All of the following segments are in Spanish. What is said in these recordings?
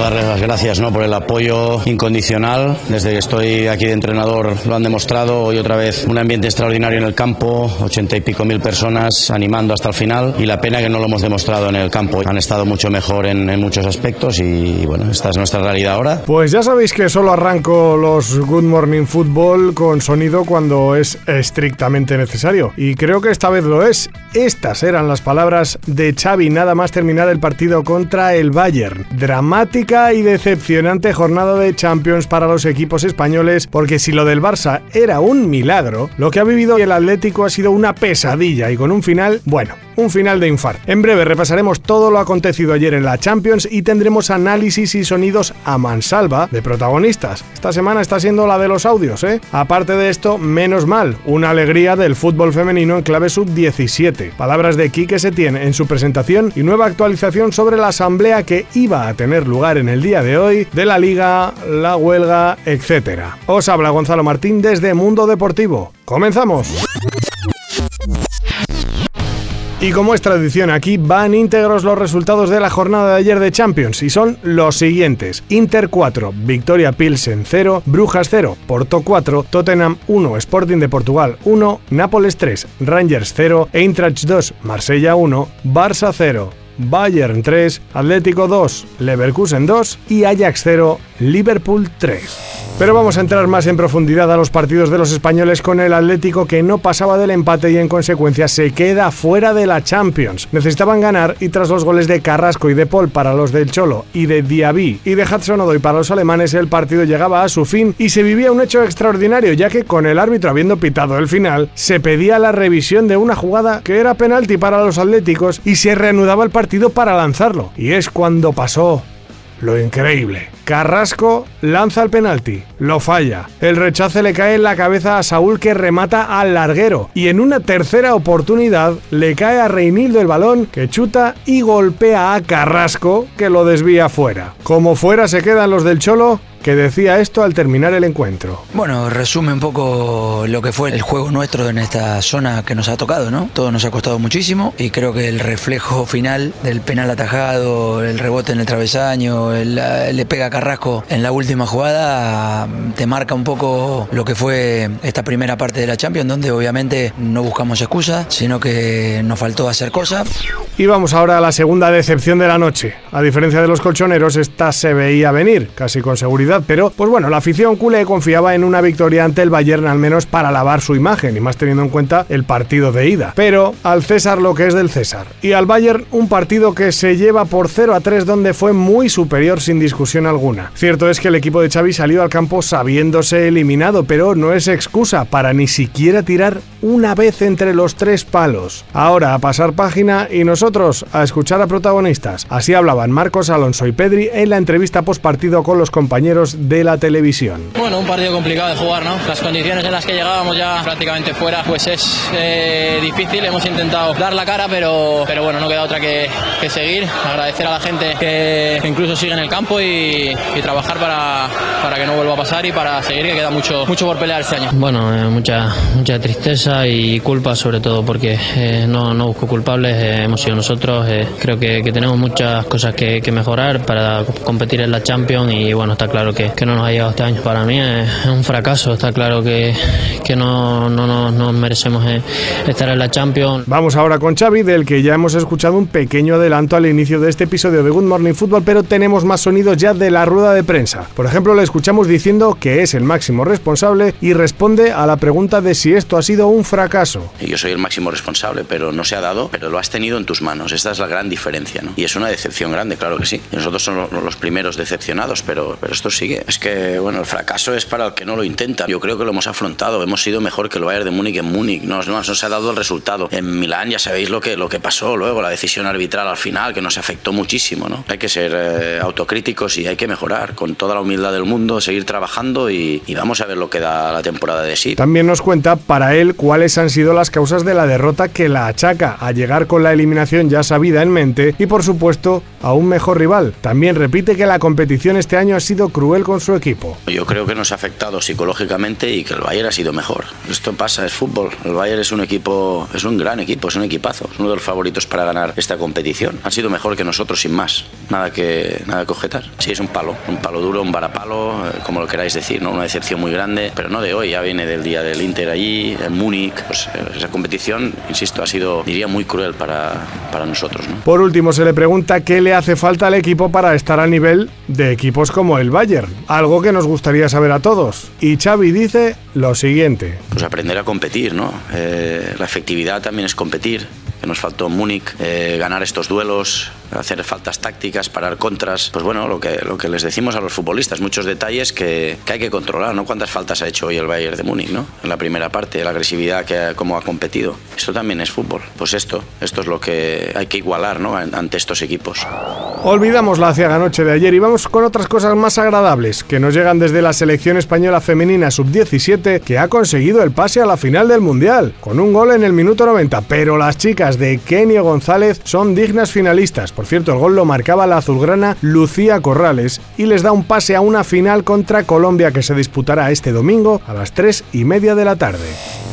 Darles las gracias ¿no? por el apoyo incondicional. Desde que estoy aquí de entrenador lo han demostrado. Hoy otra vez un ambiente extraordinario en el campo, ochenta y pico mil personas animando hasta el final y la pena que no lo hemos demostrado en el campo. Han estado mucho mejor en, en muchos aspectos y bueno, esta es nuestra realidad ahora. Pues ya sabéis que solo arranco los Good Morning Football con sonido cuando es estrictamente necesario. Y creo que esta vez lo es. Estas eran las palabras de Xavi nada más terminar el partido contra el Bayern. Y decepcionante jornada de Champions para los equipos españoles, porque si lo del Barça era un milagro, lo que ha vivido el Atlético ha sido una pesadilla y con un final, bueno, un final de infarto. En breve repasaremos todo lo acontecido ayer en la Champions y tendremos análisis y sonidos a mansalva de protagonistas. Esta semana está siendo la de los audios, ¿eh? Aparte de esto, menos mal, una alegría del fútbol femenino en clave sub-17. Palabras de Quique Setién en su presentación y nueva actualización sobre la asamblea que iba a tener lugar en el día de hoy de la liga, la huelga, etc. Os habla Gonzalo Martín desde Mundo Deportivo. ¡Comenzamos! Y como es tradición aquí, van íntegros los resultados de la jornada de ayer de Champions y son los siguientes. Inter 4, Victoria Pilsen 0, Brujas 0, Porto 4, Tottenham 1, Sporting de Portugal 1, Nápoles 3, Rangers 0, Eintracht 2, Marsella 1, Barça 0, Bayern 3, Atlético 2, Leverkusen 2 y Ajax 0, Liverpool 3. Pero vamos a entrar más en profundidad a los partidos de los españoles con el Atlético que no pasaba del empate y en consecuencia se queda fuera de la Champions. Necesitaban ganar y tras los goles de Carrasco y de Paul para los del Cholo y de Diaby y de Hudson Odoi para los alemanes el partido llegaba a su fin y se vivía un hecho extraordinario ya que con el árbitro habiendo pitado el final se pedía la revisión de una jugada que era penalti para los atléticos y se reanudaba el partido para lanzarlo. Y es cuando pasó lo increíble. Carrasco lanza el penalti, lo falla. El rechace le cae en la cabeza a Saúl que remata al larguero. Y en una tercera oportunidad le cae a Reinildo el balón que chuta y golpea a Carrasco que lo desvía fuera. Como fuera se quedan los del Cholo que decía esto al terminar el encuentro. Bueno, resume un poco lo que fue el juego nuestro en esta zona que nos ha tocado, ¿no? Todo nos ha costado muchísimo y creo que el reflejo final del penal atajado, el rebote en el travesaño, el, le pega a Carrasco en la última jugada, te marca un poco lo que fue esta primera parte de la Champions, donde obviamente no buscamos excusas, sino que nos faltó hacer cosas. Y vamos ahora a la segunda decepción de la noche. A diferencia de los colchoneros, esta se veía venir, casi con seguridad pero pues bueno, la afición culé confiaba en una victoria ante el Bayern al menos para lavar su imagen y más teniendo en cuenta el partido de ida. Pero al César lo que es del César. Y al Bayern un partido que se lleva por 0 a 3 donde fue muy superior sin discusión alguna. Cierto es que el equipo de Xavi salió al campo sabiéndose eliminado, pero no es excusa para ni siquiera tirar una vez entre los tres palos. Ahora a pasar página y nosotros a escuchar a protagonistas. Así hablaban Marcos Alonso y Pedri en la entrevista post partido con los compañeros de la televisión. Bueno, un partido complicado de jugar, ¿no? Las condiciones en las que llegábamos ya prácticamente fuera, pues es eh, difícil. Hemos intentado dar la cara, pero, pero bueno, no queda otra que, que seguir. Agradecer a la gente que, incluso sigue en el campo y, y, trabajar para, para que no vuelva a pasar y para seguir, que queda mucho, mucho por pelear este año. Bueno, eh, mucha, mucha tristeza y culpa sobre todo porque eh, no, no, busco culpables, eh, hemos sido nosotros. creo que, que, tenemos muchas cosas que, que mejorar para competir en la Champions y bueno, está claro que, que, no nos ha llegado este año. Para mí es un fracaso, está claro que, que no, no, no, no, merecemos eh, estar en la Champions. Vamos ahora con Xavi, del que ya hemos escuchado un pequeño adelanto al inicio de este episodio de Good Morning Football, pero tenemos más sonidos ya de la rueda de prensa. Por ejemplo, le escuchamos diciendo que es el máximo responsable y responde a la pregunta de si esto ha sido un fracaso. Yo soy el máximo responsable, pero no se ha dado, pero lo has tenido en tus manos. Esta es la gran diferencia, ¿no? Y es una decepción grande, claro que sí. Nosotros somos los primeros decepcionados, pero, pero esto consigue. Es que, bueno, el fracaso es para el que no lo intenta. Yo creo que lo hemos afrontado. Hemos sido mejor que el Bayern de Múnich en Múnich. No, no, se ha dado el resultado. En Milán ya sabéis lo que, lo que pasó luego, la decisión arbitral al final, que nos afectó muchísimo, ¿no? Hay que ser eh, autocríticos y hay que mejorar con toda la humildad del mundo, seguir trabajando y, y vamos a ver lo que da la temporada de sí. También nos cuenta para él cuáles han sido las causas de la derrota que la achaca a llegar con la eliminación ya sabida en mente y por supuesto a un mejor rival. También repite que la competición este año ha sido cruel con su equipo. Yo creo que nos ha afectado psicológicamente y que el Bayern ha sido mejor. Esto pasa, es fútbol. El Bayern es un equipo, es un gran equipo, es un equipazo, es uno de los favoritos para ganar esta competición. Han sido mejor que nosotros sin más, nada que nada que objetar. Sí, es un palo, un palo duro, un varapalo, eh, como lo queráis decir, ¿no? una decepción muy grande, pero no de hoy, ya viene del día del Inter allí, en Múnich. Pues eh, esa competición, insisto, ha sido, diría, muy cruel para, para nosotros. ¿no? Por último, se le pregunta qué le hace falta al equipo para estar al nivel de equipos como el Bayern, algo que nos gustaría saber a todos. Y Xavi dice lo siguiente. Pues aprender a competir, ¿no? Eh, la efectividad también es competir que nos faltó en Múnich, eh, ganar estos duelos, hacer faltas tácticas, parar contras. Pues bueno, lo que, lo que les decimos a los futbolistas, muchos detalles que, que hay que controlar, ¿no? ¿Cuántas faltas ha hecho hoy el Bayern de Múnich, ¿no? En la primera parte, la agresividad que cómo ha competido. Esto también es fútbol. Pues esto, esto es lo que hay que igualar, ¿no? Ante estos equipos. Olvidamos la ciaga noche de ayer y vamos con otras cosas más agradables que nos llegan desde la selección española femenina sub-17 que ha conseguido el pase a la final del Mundial con un gol en el minuto 90, pero las chicas de Kenio González son dignas finalistas. Por cierto, el gol lo marcaba la azulgrana Lucía Corrales y les da un pase a una final contra Colombia que se disputará este domingo a las 3 y media de la tarde.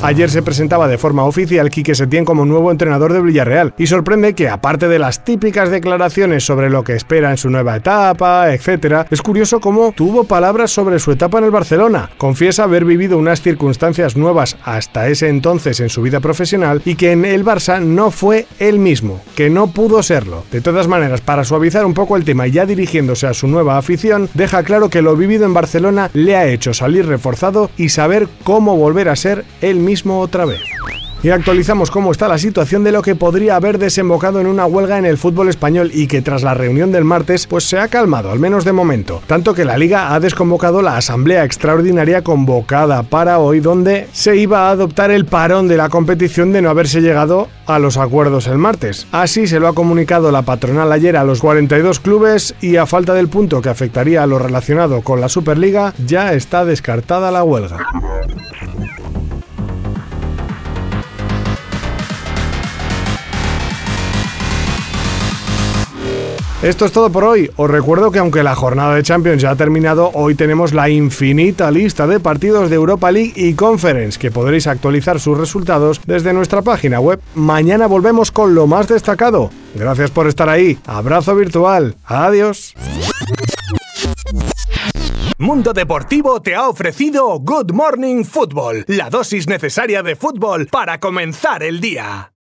Ayer se presentaba de forma oficial Quique Setién como nuevo entrenador de Villarreal y sorprende que aparte de las típicas declaraciones sobre lo que espera en su nueva etapa, etc., es curioso cómo tuvo palabras sobre su etapa en el Barcelona. Confiesa haber vivido unas circunstancias nuevas hasta ese entonces en su vida profesional y que en el Barça no fue él mismo, que no pudo serlo. De todas maneras, para suavizar un poco el tema y ya dirigiéndose a su nueva afición, deja claro que lo vivido en Barcelona le ha hecho salir reforzado y saber cómo volver a ser él mismo otra vez. Y actualizamos cómo está la situación de lo que podría haber desembocado en una huelga en el fútbol español y que tras la reunión del martes pues se ha calmado, al menos de momento. Tanto que la liga ha desconvocado la asamblea extraordinaria convocada para hoy donde se iba a adoptar el parón de la competición de no haberse llegado a los acuerdos el martes. Así se lo ha comunicado la patronal ayer a los 42 clubes y a falta del punto que afectaría a lo relacionado con la Superliga ya está descartada la huelga. Esto es todo por hoy. Os recuerdo que aunque la jornada de Champions ya ha terminado, hoy tenemos la infinita lista de partidos de Europa League y Conference, que podréis actualizar sus resultados desde nuestra página web. Mañana volvemos con lo más destacado. Gracias por estar ahí. Abrazo virtual. Adiós. Mundo Deportivo te ha ofrecido Good Morning Football, la dosis necesaria de fútbol para comenzar el día.